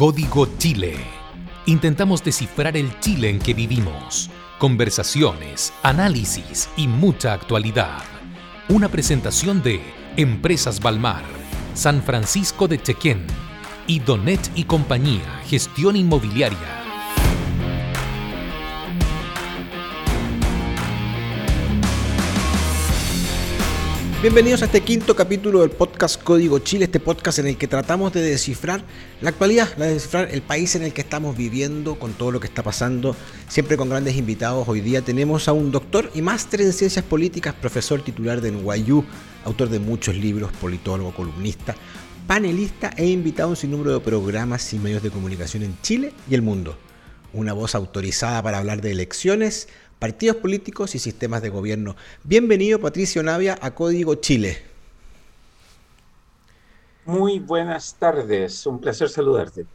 Código Chile. Intentamos descifrar el Chile en que vivimos. Conversaciones, análisis y mucha actualidad. Una presentación de Empresas Balmar, San Francisco de Chequén y Donet y Compañía, Gestión Inmobiliaria. Bienvenidos a este quinto capítulo del podcast Código Chile, este podcast en el que tratamos de descifrar la actualidad, de descifrar el país en el que estamos viviendo, con todo lo que está pasando, siempre con grandes invitados. Hoy día tenemos a un doctor y máster en ciencias políticas, profesor titular de NYU, autor de muchos libros, politólogo, columnista, panelista e invitado a un sinnúmero de programas y medios de comunicación en Chile y el mundo. Una voz autorizada para hablar de elecciones, partidos políticos y sistemas de gobierno. Bienvenido Patricio Navia a Código Chile. Muy buenas tardes, un placer saludarte.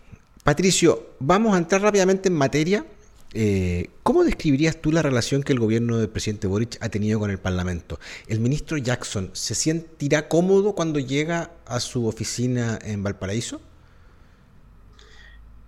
Patricio, vamos a entrar rápidamente en materia. Eh, ¿Cómo describirías tú la relación que el gobierno del presidente Boric ha tenido con el Parlamento? ¿El ministro Jackson se sentirá cómodo cuando llega a su oficina en Valparaíso?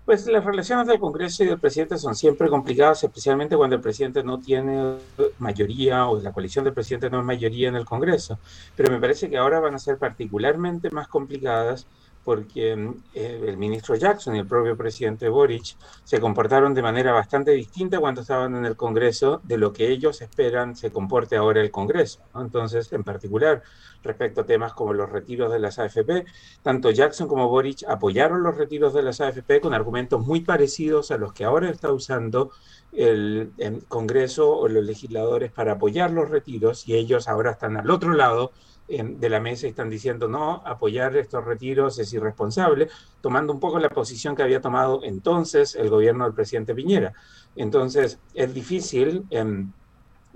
Pues las relaciones del Congreso y del presidente son siempre complicadas, especialmente cuando el presidente no tiene mayoría o la coalición del presidente no es mayoría en el Congreso. Pero me parece que ahora van a ser particularmente más complicadas porque eh, el ministro Jackson y el propio presidente Boric se comportaron de manera bastante distinta cuando estaban en el Congreso de lo que ellos esperan se comporte ahora el Congreso. Entonces, en particular, respecto a temas como los retiros de las AFP, tanto Jackson como Boric apoyaron los retiros de las AFP con argumentos muy parecidos a los que ahora está usando el Congreso o los legisladores para apoyar los retiros y ellos ahora están al otro lado de la mesa y están diciendo no, apoyar estos retiros es irresponsable, tomando un poco la posición que había tomado entonces el gobierno del presidente Piñera. Entonces es difícil em,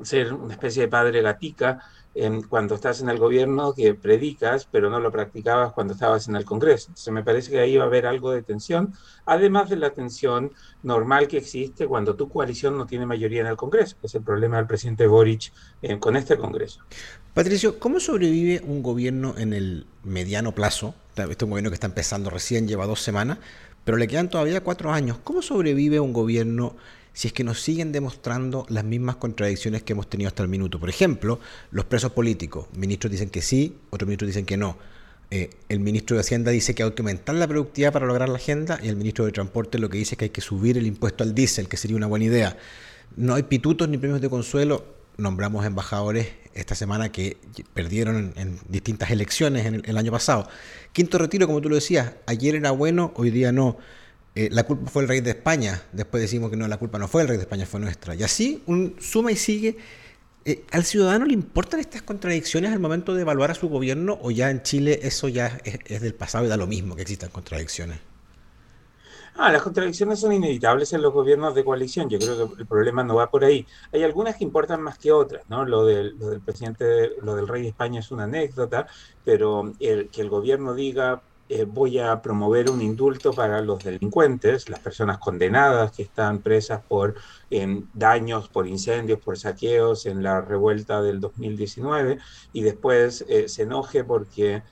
ser una especie de padre gatica cuando estás en el gobierno que predicas, pero no lo practicabas cuando estabas en el Congreso. Entonces me parece que ahí va a haber algo de tensión, además de la tensión normal que existe cuando tu coalición no tiene mayoría en el Congreso, que es el problema del presidente Boric eh, con este Congreso. Patricio, ¿cómo sobrevive un gobierno en el mediano plazo? Este es un gobierno que está empezando recién, lleva dos semanas, pero le quedan todavía cuatro años. ¿Cómo sobrevive un gobierno si es que nos siguen demostrando las mismas contradicciones que hemos tenido hasta el minuto. Por ejemplo, los presos políticos. Ministros dicen que sí, otros ministros dicen que no. Eh, el ministro de Hacienda dice que hay que aumentar la productividad para lograr la agenda y el ministro de Transporte lo que dice es que hay que subir el impuesto al diésel, que sería una buena idea. No hay pitutos ni premios de consuelo. Nombramos embajadores esta semana que perdieron en, distintas elecciones en el año pasado. Quinto retiro, como tú lo decías, ayer era bueno, hoy día no. Eh, la culpa fue el rey de España, después decimos que no, la culpa no fue el rey de España, fue nuestra. Y así, un suma y sigue. Eh, ¿Al ciudadano le importan estas contradicciones al momento de evaluar a su gobierno o ya en Chile eso ya es, del pasado y da lo mismo que existan contradicciones? Ah, las contradicciones son inevitables en los gobiernos de coalición. Yo creo que el problema no va por ahí. Hay algunas que importan más que otras, ¿no? Lo del, lo del presidente, lo del rey de España es una anécdota, pero el, que el gobierno diga eh, voy a promover un indulto para los delincuentes, las personas condenadas que están presas por daños, por incendios, por saqueos en la revuelta del 2019 y después eh, se enoje porque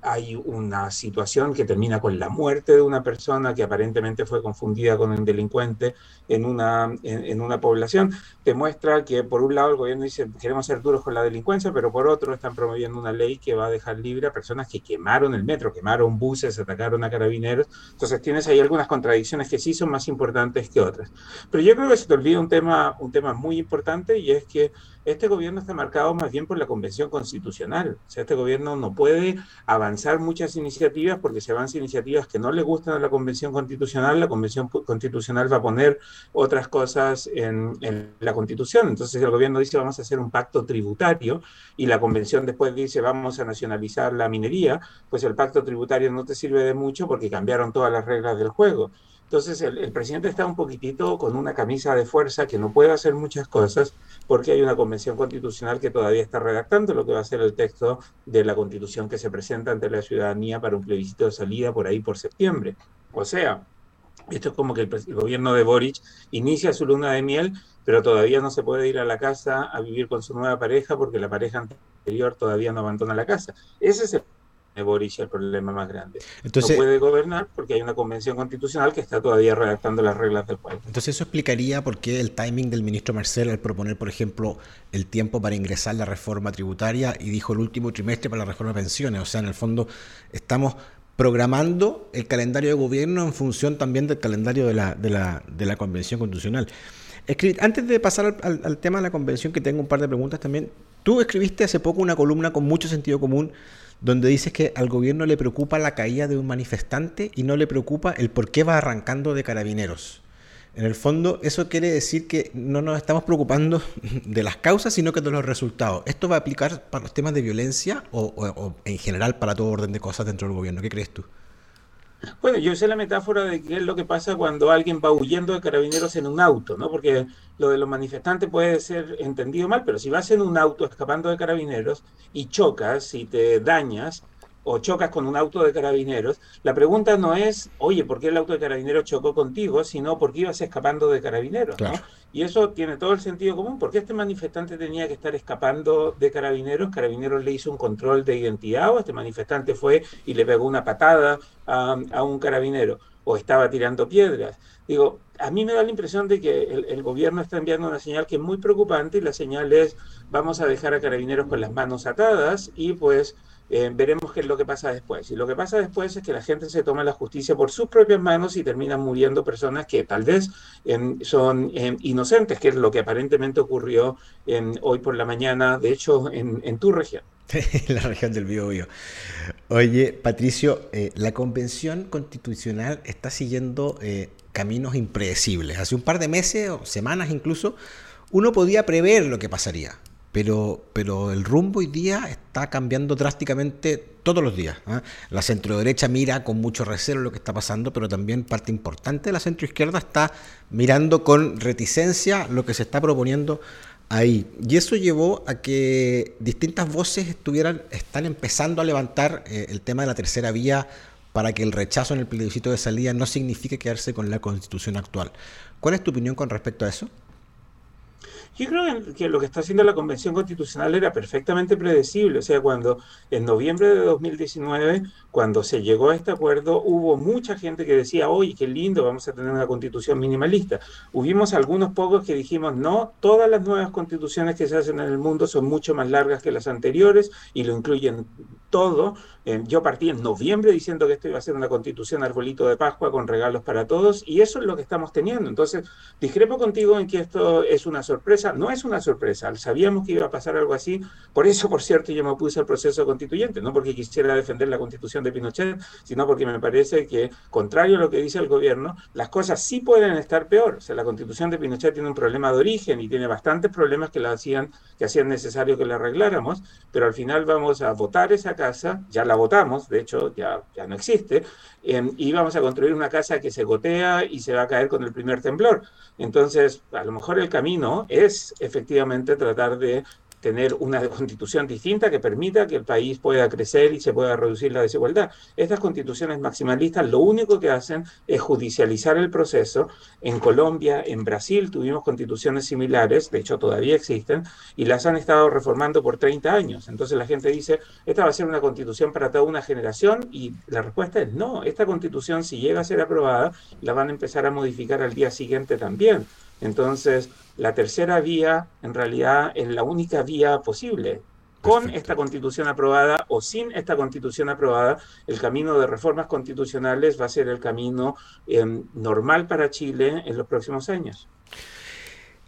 hay una situación que termina con la muerte de una persona que aparentemente fue confundida con un delincuente en una, en, una población, demuestra que por un lado el gobierno dice queremos ser duros con la delincuencia, pero por otro están promoviendo una ley que va a dejar libre a personas que quemaron el metro, quemaron buses, atacaron a carabineros. Entonces tienes ahí algunas contradicciones que sí son más importantes que otras. Pero yo creo que se te olvida un tema, un tema muy importante y es que este gobierno está marcado más bien por la Convención Constitucional. O sea, este gobierno no puede avanzar muchas iniciativas porque se avanzan iniciativas que no le gustan a la Convención Constitucional. La Convención Constitucional va a poner otras cosas en, la Constitución. Entonces el gobierno dice vamos a hacer un pacto tributario y la Convención después dice vamos a nacionalizar la minería, pues el pacto tributario no te sirve de mucho porque cambiaron todas las reglas del juego. Entonces el, presidente está un poquitito con una camisa de fuerza que no puede hacer muchas cosas porque hay una convención constitucional que todavía está redactando lo que va a ser el texto de la constitución que se presenta ante la ciudadanía para un plebiscito de salida por ahí por septiembre. O sea, esto es como que el, gobierno de Boric inicia su luna de miel, pero todavía no se puede ir a la casa a vivir con su nueva pareja porque la pareja anterior todavía no abandona la casa. Ese es el Boris el problema más grande. Entonces, no puede gobernar porque hay una convención constitucional que está todavía redactando las reglas del país. Entonces eso explicaría por qué el timing del ministro Marcel al proponer, por ejemplo, el tiempo para ingresar la reforma tributaria y dijo el último trimestre para la reforma de pensiones. O sea, en el fondo estamos programando el calendario de gobierno en función también del calendario de la, de la, de la convención constitucional. Antes de pasar al, al, tema de la convención, que tengo un par de preguntas también, tú escribiste hace poco una columna con mucho sentido común donde dices que al gobierno le preocupa la caída de un manifestante y no le preocupa el por qué va arrancando de carabineros. En el fondo, eso quiere decir que no nos estamos preocupando de las causas, sino que de los resultados. ¿Esto va a aplicar para los temas de violencia o, en general para todo orden de cosas dentro del gobierno? ¿Qué crees tú? Bueno, yo sé la metáfora de qué es lo que pasa cuando alguien va huyendo de carabineros en un auto, ¿no? Porque lo de los manifestantes puede ser entendido mal, pero si vas en un auto escapando de carabineros y chocas y te dañas, o chocas con un auto de carabineros, la pregunta no es, oye, ¿por qué el auto de carabineros chocó contigo? Sino, ¿por qué ibas escapando de carabineros? Y eso tiene todo el sentido común. ¿Por qué este manifestante tenía que estar escapando de carabineros? Carabineros le hizo un control de identidad o este manifestante fue y le pegó una patada a, un carabinero o estaba tirando piedras. Digo, a mí me da la impresión de que el, el, gobierno está enviando una señal que es muy preocupante y la señal es vamos a dejar a carabineros con las manos atadas y pues eh, veremos qué es lo que pasa después. Y lo que pasa después es que la gente se toma la justicia por sus propias manos y terminan muriendo personas que tal vez em, son em, inocentes, que es lo que aparentemente ocurrió em, hoy por la mañana, de hecho, en, tu región. La región del Biobío. Oye, Patricio, eh, la Convención Constitucional está siguiendo eh, caminos impredecibles. Hace un par de meses o semanas incluso, uno podía prever lo que pasaría pero, pero el rumbo hoy día está cambiando drásticamente todos los días. ¿ah? La centroderecha mira con mucho recelo lo que está pasando, pero también parte importante de la centroizquierda está mirando con reticencia lo que se está proponiendo ahí. Y eso llevó a que distintas voces estuvieran, están empezando a levantar eh, el tema de la tercera vía para que el rechazo en el plebiscito de salida no signifique quedarse con la constitución actual. ¿Cuál es tu opinión con respecto a eso? Yo creo que lo que está haciendo la Convención Constitucional era perfectamente predecible. O sea, cuando en noviembre de 2019, cuando se llegó a este acuerdo, hubo mucha gente que decía, oye, qué lindo, vamos a tener una constitución minimalista. Hubimos algunos pocos que dijimos, no, todas las nuevas constituciones que se hacen en el mundo son mucho más largas que las anteriores y lo incluyen todo. Eh, yo partí en noviembre diciendo que esto iba a ser una constitución arbolito de Pascua con regalos para todos y eso es lo que estamos teniendo. Entonces, discrepo contigo en que esto es una sorpresa. No es una sorpresa, sabíamos que iba a pasar algo así. Por eso, por cierto, yo me opuse al proceso constituyente, no porque quisiera defender la constitución de Pinochet, sino porque me parece que, contrario a lo que dice el gobierno, las cosas sí pueden estar peor. O sea, la constitución de Pinochet tiene un problema de origen y tiene bastantes problemas que la hacían, que hacían necesario que la arregláramos, pero al final vamos a votar esa casa, ya la votamos, de hecho ya, ya no existe, em, y vamos a construir una casa que se gotea y se va a caer con el primer temblor. Entonces, a lo mejor el camino es efectivamente tratar de tener una constitución distinta que permita que el país pueda crecer y se pueda reducir la desigualdad. Estas constituciones maximalistas lo único que hacen es judicializar el proceso. En Colombia, en Brasil tuvimos constituciones similares, de hecho todavía existen, y las han estado reformando por 30 años. Entonces la gente dice, esta va a ser una constitución para toda una generación y la respuesta es no, esta constitución si llega a ser aprobada, la van a empezar a modificar al día siguiente también. Entonces, la tercera vía en realidad es la única vía posible. Con esta constitución aprobada o sin esta constitución aprobada, el camino de reformas constitucionales va a ser el camino em, normal para Chile en los próximos años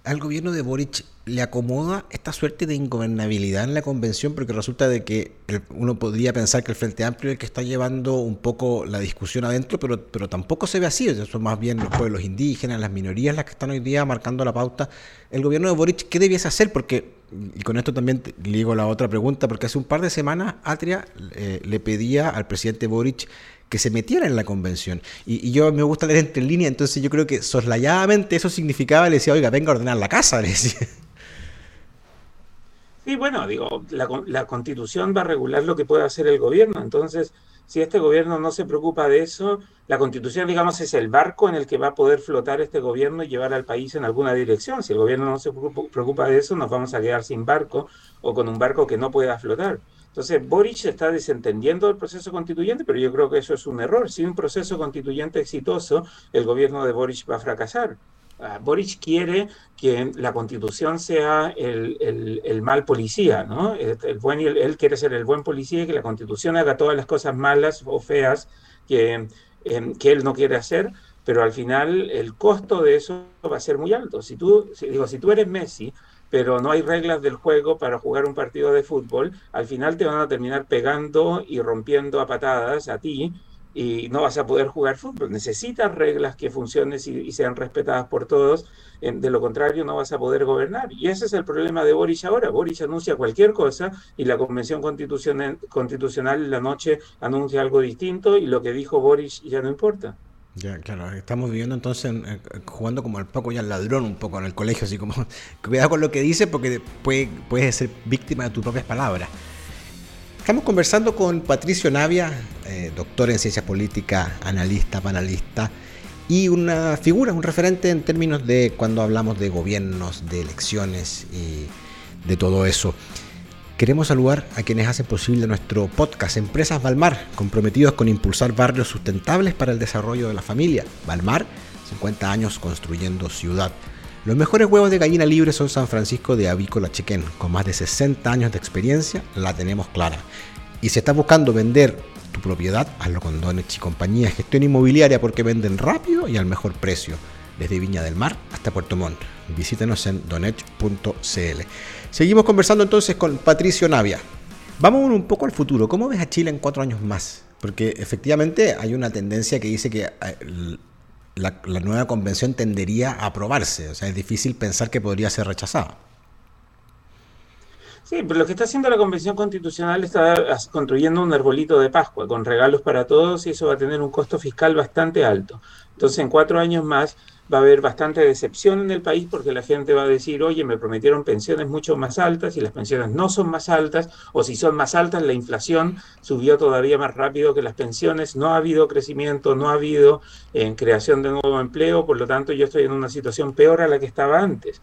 al gobierno de Boric le acomoda esta suerte de ingobernabilidad en la convención, porque resulta de que uno podría pensar que el Frente Amplio es el que está llevando un poco la discusión adentro, pero, pero tampoco se ve así, son más bien los pueblos indígenas, las minorías las que están hoy día marcando la pauta. El gobierno de Boric, ¿qué debiese hacer? Porque, y con esto también digo la otra pregunta, porque hace un par de semanas Atria eh, le pedía al presidente Boric que se metiera en la convención. Y, yo me gusta leer entre líneas, entonces yo creo que soslayadamente eso significaba, le decía, oiga, venga a ordenar la casa, le. Sí, bueno, digo, la, la constitución va a regular lo que puede hacer el gobierno, entonces si este gobierno no se preocupa de eso, la constitución, digamos, es el barco en el que va a poder flotar este gobierno y llevar al país en alguna dirección. Si el gobierno no se preocupa de eso, nos vamos a quedar sin barco o con un barco que no pueda flotar. Entonces, Boric se está desentendiendo del proceso constituyente, pero yo creo que eso es un error. Sin un proceso constituyente exitoso, el gobierno de Boric va a fracasar. Ah, Boric quiere que la constitución sea el, mal policía, ¿no? El buen, él quiere ser el buen policía y que la constitución haga todas las cosas malas o feas que, em, que él no quiere hacer, pero al final el costo de eso va a ser muy alto. Si tú, digo, si tú eres Messi, pero no hay reglas del juego para jugar un partido de fútbol, al final te van a terminar pegando y rompiendo a patadas a ti y no vas a poder jugar fútbol. Necesitas reglas que funcionen y, sean respetadas por todos. De lo contrario, no vas a poder gobernar. Y ese es el problema de Boris ahora. Boris anuncia cualquier cosa y la Convención Constitucional, constitucional la noche anuncia algo distinto y lo que dijo Boris ya no importa. Ya, claro, estamos viviendo entonces eh, jugando como el poco y al ladrón un poco en el colegio, así como cuidado con lo que dices porque puedes ser víctima de tus propias palabras. Estamos conversando con Patricio Navia, eh, doctor en ciencias políticas, analista, panalista y una figura, un referente en términos de cuando hablamos de gobiernos, de elecciones y de todo eso. Queremos saludar a quienes hacen posible nuestro podcast Empresas Balmar, comprometidos con impulsar barrios sustentables para el desarrollo de la familia. Balmar, 50 años construyendo ciudad. Los mejores huevos de gallina libre son San Francisco de Avícola Chequén. Con más de 60 años de experiencia, la tenemos clara. Y si estás buscando vender tu propiedad, hazlo con Donech y compañía gestión inmobiliaria porque venden rápido y al mejor precio. Desde Viña del Mar hasta Puerto Montt. Visítenos en donech.cl. Seguimos conversando entonces con Patricio Navia. Vamos un poco al futuro. ¿Cómo ves a Chile en cuatro años más? Porque efectivamente hay una tendencia que dice que eh, la, nueva convención tendería a aprobarse. O sea, es difícil pensar que podría ser rechazada. Sí, pero lo que está haciendo la Convención Constitucional está construyendo un arbolito de Pascua con regalos para todos y eso va a tener un costo fiscal bastante alto. Entonces, en cuatro años más va a haber bastante decepción en el país porque la gente va a decir, oye, me prometieron pensiones mucho más altas y las pensiones no son más altas, o si son más altas, la inflación subió todavía más rápido que las pensiones, no ha habido crecimiento, no ha habido en creación de nuevo empleo, por lo tanto yo estoy en una situación peor a la que estaba antes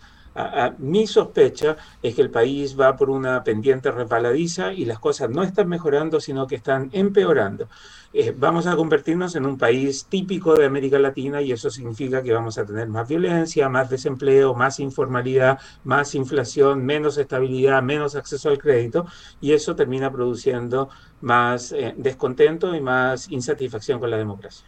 mi sospecha es que el país va por una pendiente resbaladiza y las cosas no están mejorando, sino que están empeorando. Eh, vamos a convertirnos en un país típico de América Latina y eso significa que vamos a tener más violencia, más desempleo, más informalidad, más inflación, menos estabilidad, menos acceso al crédito y eso termina produciendo más eh, descontento y más insatisfacción con la democracia.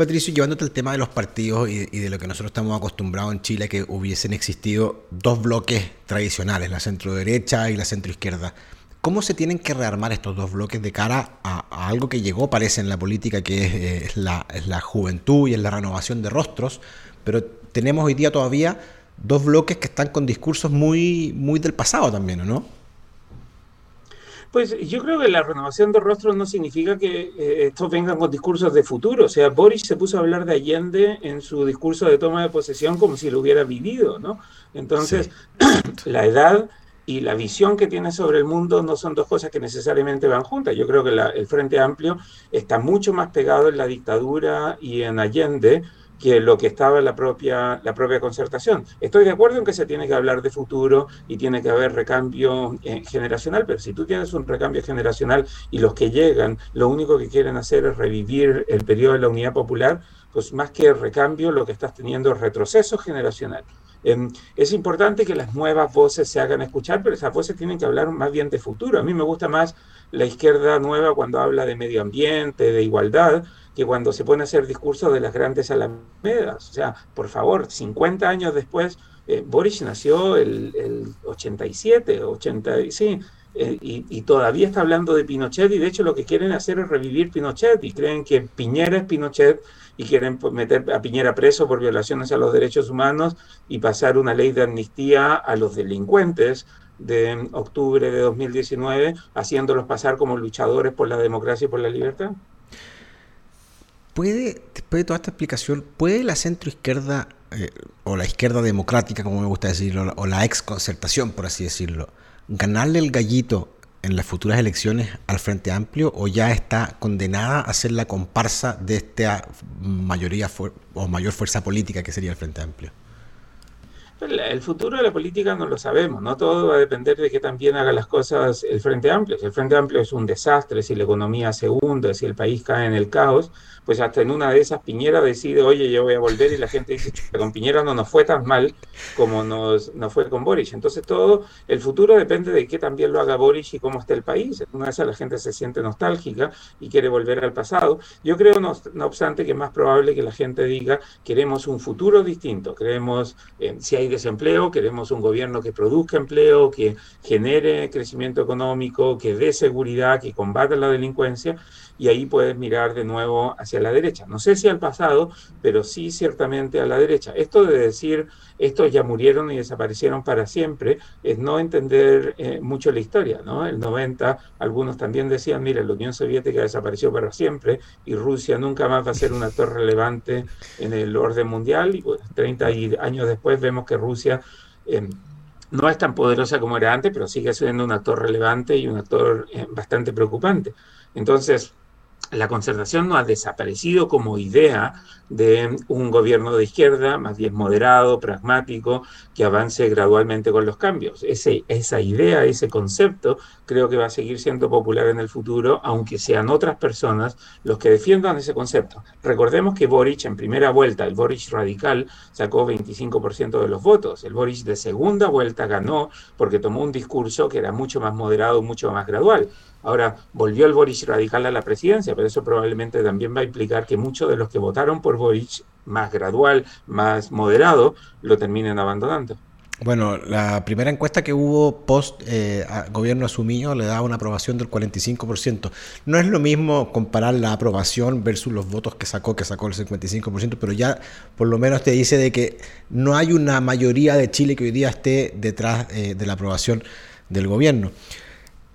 Patricio, llevándote el tema de los partidos y, de lo que nosotros estamos acostumbrados en Chile, que hubiesen existido dos bloques tradicionales, la centro derecha y la centro izquierda. ¿Cómo se tienen que rearmar estos dos bloques de cara a, algo que llegó, parece, en la política, que es, la, es, la, juventud y es la renovación de rostros? Pero tenemos hoy día todavía dos bloques que están con discursos muy del pasado también, ¿no? Pues yo creo que la renovación de rostros no significa que eh, estos vengan con discursos de futuro. O sea, Boris se puso a hablar de Allende en su discurso de toma de posesión como si lo hubiera vivido, ¿no? Entonces, la edad y la visión que tiene sobre el mundo no son dos cosas que necesariamente van juntas. Yo creo que el Frente Amplio está mucho más pegado en la dictadura y en Allende que lo que estaba la propia, la propia concertación. Estoy de acuerdo en que se tiene que hablar de futuro y tiene que haber recambio eh, generacional, pero si tú tienes un recambio generacional y los que llegan lo único que quieren hacer es revivir el periodo de la unidad popular, pues más que recambio lo que estás teniendo es retroceso generacional. Em, es importante que las nuevas voces se hagan escuchar, pero esas voces tienen que hablar más bien de futuro. A mí me gusta más la izquierda nueva cuando habla de medio ambiente, de igualdad, que cuando se pone a hacer discursos de las grandes alamedas. O sea, por favor, 50 años después, eh, Boris nació el, el 87, 80, sí, eh, y, y, todavía está hablando de Pinochet y de hecho lo que quieren hacer es revivir Pinochet y creen que Piñera es Pinochet y quieren meter a Piñera preso por violaciones a los derechos humanos y pasar una ley de amnistía a los delincuentes de octubre de 2019, haciéndolos pasar como luchadores por la democracia y por la libertad. ¿Puede, después de toda esta explicación, puede la centroizquierda eh, o la izquierda democrática, como me gusta decirlo, o la ex concertación, por así decirlo, ganarle el gallito en las futuras elecciones al Frente Amplio o ya está condenada a ser la comparsa de esta mayoría o mayor fuerza política que sería el Frente Amplio? El futuro de la política no lo sabemos, no todo va a depender de que también haga las cosas el Frente Amplio. Si el Frente Amplio es un desastre, si la economía se hunde, si el país cae en el caos, pues hasta en una de esas Piñera decide, oye, yo voy a volver y la gente dice, con Piñera no nos fue tan mal como nos, nos fue con Boris. Entonces todo, el futuro depende de que también lo haga Boris y cómo esté el país. En una de esas la gente se siente nostálgica y quiere volver al pasado. Yo creo, no, obstante, que es más probable que la gente diga, queremos un futuro distinto, queremos, eh, si hay desempleo, queremos un gobierno que produzca empleo, que genere crecimiento económico, que dé seguridad, que combata la delincuencia y ahí puedes mirar de nuevo hacia la derecha. No sé si al pasado, pero sí ciertamente a la derecha. Esto de decir estos ya murieron y desaparecieron para siempre es no entender eh, mucho la historia. ¿no? El 90, algunos también decían, mira, la Unión Soviética desapareció para siempre y Rusia nunca más va a ser un actor relevante en el orden mundial. Y pues, 30 años después vemos que Rusia... Em, no es tan poderosa como era antes, pero sigue siendo un actor relevante y un actor eh, bastante preocupante. Entonces, la concertación no ha desaparecido como idea de un gobierno de izquierda, más bien moderado, pragmático, que avance gradualmente con los cambios. Ese, esa idea, ese concepto, creo que va a seguir siendo popular en el futuro, aunque sean otras personas los que defiendan ese concepto. Recordemos que Boric en primera vuelta, el Boric radical, sacó 25% de los votos. El Boric de segunda vuelta ganó porque tomó un discurso que era mucho más moderado, mucho más gradual. Ahora, volvió el Boris radical a la presidencia, pero eso probablemente también va a implicar que muchos de los que votaron por Boric, más gradual, más moderado, lo terminen abandonando. Bueno, la primera encuesta que hubo post eh, gobierno asumido le daba una aprobación del 45%. No es lo mismo comparar la aprobación versus los votos que sacó, que sacó el 55%, pero ya por lo menos te dice de que no hay una mayoría de Chile que hoy día esté detrás eh, de la aprobación del gobierno.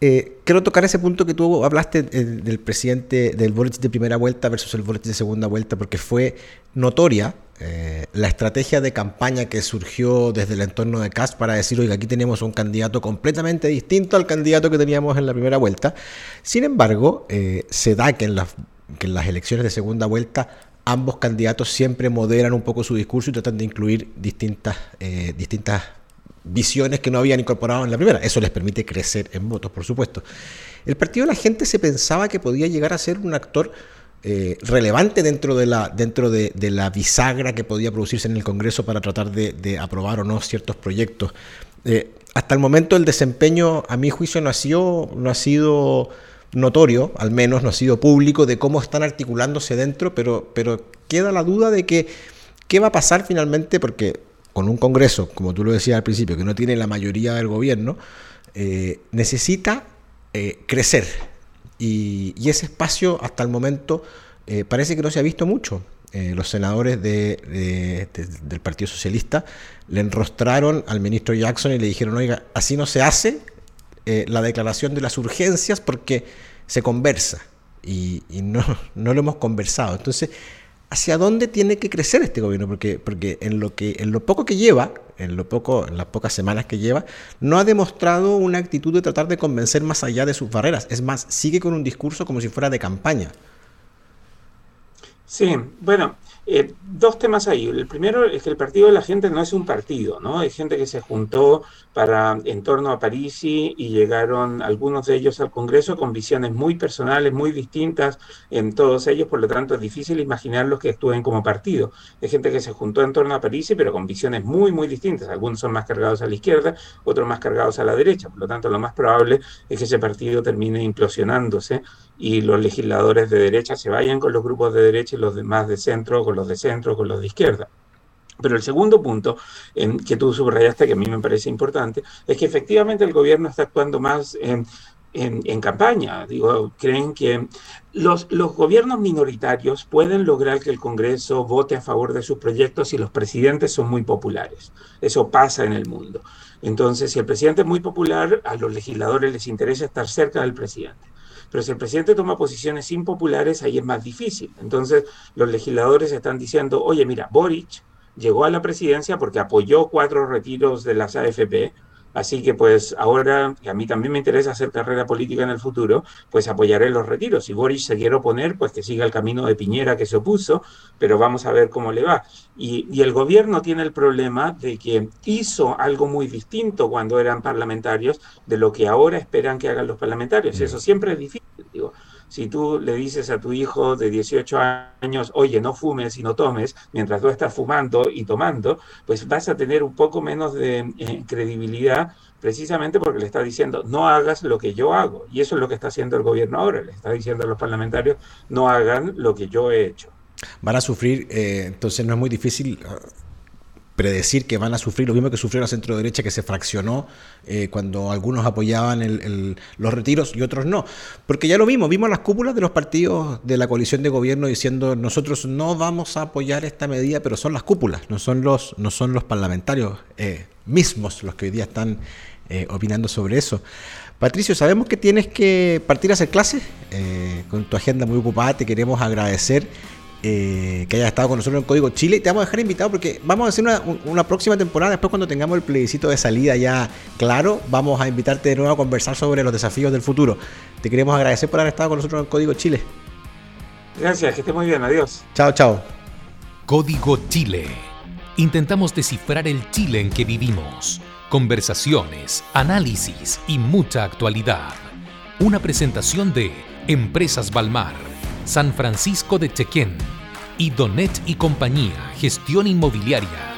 Eh, quiero tocar ese punto que tú hablaste eh, del presidente del Boric de primera vuelta versus el Boric de segunda vuelta, porque fue notoria eh, la estrategia de campaña que surgió desde el entorno de Cast para decir, oiga, aquí tenemos un candidato completamente distinto al candidato que teníamos en la primera vuelta. Sin embargo, se da que en, las, que en las elecciones de segunda vuelta ambos candidatos siempre moderan un poco su discurso y tratan de incluir distintas, distintas visiones que no habían incorporado en la primera. Eso les permite crecer en votos, por supuesto. El Partido de la Gente se pensaba que podía llegar a ser un actor eh, relevante dentro, de la, dentro de, la bisagra que podía producirse en el Congreso para tratar de, aprobar o no ciertos proyectos. Eh, hasta el momento el desempeño, a mi juicio, no ha sido, no ha sido notorio, al menos no ha sido público, de cómo están articulándose dentro, pero, pero queda la duda de que qué va a pasar finalmente, porque con un Congreso, como tú lo decías al principio, que no tiene la mayoría del gobierno, eh, necesita eh, crecer. Y, ese espacio hasta el momento eh, parece que no se ha visto mucho. los senadores del Partido Socialista le enrostraron al ministro Jackson y le dijeron, oiga, así no se hace la declaración de las urgencias porque se conversa. Y, no, no lo hemos conversado. Entonces, hacia dónde tiene que crecer este gobierno, porque, porque en, lo que, en lo poco que lleva, en, lo poco, en las pocas semanas que lleva, no ha demostrado una actitud de tratar de convencer más allá de sus barreras. Es más, sigue con un discurso como si fuera de campaña. Sí, bueno, eh, dos temas ahí. El primero es que el Partido de la Gente no es un partido, ¿no? Hay gente que se juntó para en torno a París y llegaron algunos de ellos al Congreso con visiones muy personales, muy distintas en todos ellos, por lo tanto es difícil imaginarlos que actúen como partido. Hay gente que se juntó en torno a París, pero con visiones muy, muy distintas. Algunos son más cargados a la izquierda, otros más cargados a la derecha. Por lo tanto, lo más probable es que ese partido termine implosionándose y los legisladores de derecha se vayan con los grupos de derecha y los demás de centro con los de centro, con los de izquierda. Pero el segundo punto en que tú subrayaste, que a mí me parece importante, es que efectivamente el gobierno está actuando más en, en, campaña. Digo, creen que los, los, gobiernos minoritarios pueden lograr que el Congreso vote a favor de sus proyectos si los presidentes son muy populares. Eso pasa en el mundo. Entonces, si el presidente es muy popular, a los legisladores les interesa estar cerca del presidente. Pero si el presidente toma posiciones impopulares, ahí es más difícil. Entonces, los legisladores están diciendo, oye, mira, Boric llegó a la presidencia porque apoyó cuatro retiros de las AFP Así que pues ahora, que a mí también me interesa hacer carrera política en el futuro, pues apoyaré los retiros. Si Boris se quiere oponer, pues que siga el camino de Piñera que se opuso, pero vamos a ver cómo le va. Y, y el gobierno tiene el problema de que hizo algo muy distinto cuando eran parlamentarios de lo que ahora esperan que hagan los parlamentarios. Eso siempre es difícil, digo si tú le dices a tu hijo de 18 años, oye, no fumes y no tomes, mientras tú estás fumando y tomando, pues vas a tener un poco menos de eh, credibilidad precisamente porque le está diciendo, no hagas lo que yo hago. Y eso es lo que está haciendo el gobierno ahora, le está diciendo a los parlamentarios, no hagan lo que yo he hecho. Van a sufrir, eh, entonces no es muy difícil predecir que van a sufrir lo mismo que sufrió la centro derecha que se fraccionó eh, cuando algunos apoyaban los retiros y otros no. Porque ya lo vimos, vimos las cúpulas de los partidos de la coalición de gobierno diciendo nosotros no vamos a apoyar esta medida, pero son las cúpulas, no son los, no son los parlamentarios eh, mismos los que hoy día están eh, opinando sobre eso. Patricio, sabemos que tienes que partir a hacer clases, con tu agenda muy ocupada, te queremos agradecer. Eh, que hayas estado con nosotros en Código Chile. Te vamos a dejar invitado porque vamos a hacer una, próxima temporada. Después, cuando tengamos el plebiscito de salida ya claro, vamos a invitarte de nuevo a conversar sobre los desafíos del futuro. Te queremos agradecer por haber estado con nosotros en Código Chile. Gracias, que esté muy bien. Adiós. Chao, chao. Código Chile. Intentamos descifrar el Chile en que vivimos. Conversaciones, análisis y mucha actualidad. Una presentación de Empresas Balmar, San Francisco de Chequén y Donet y Compañía, Gestión Inmobiliaria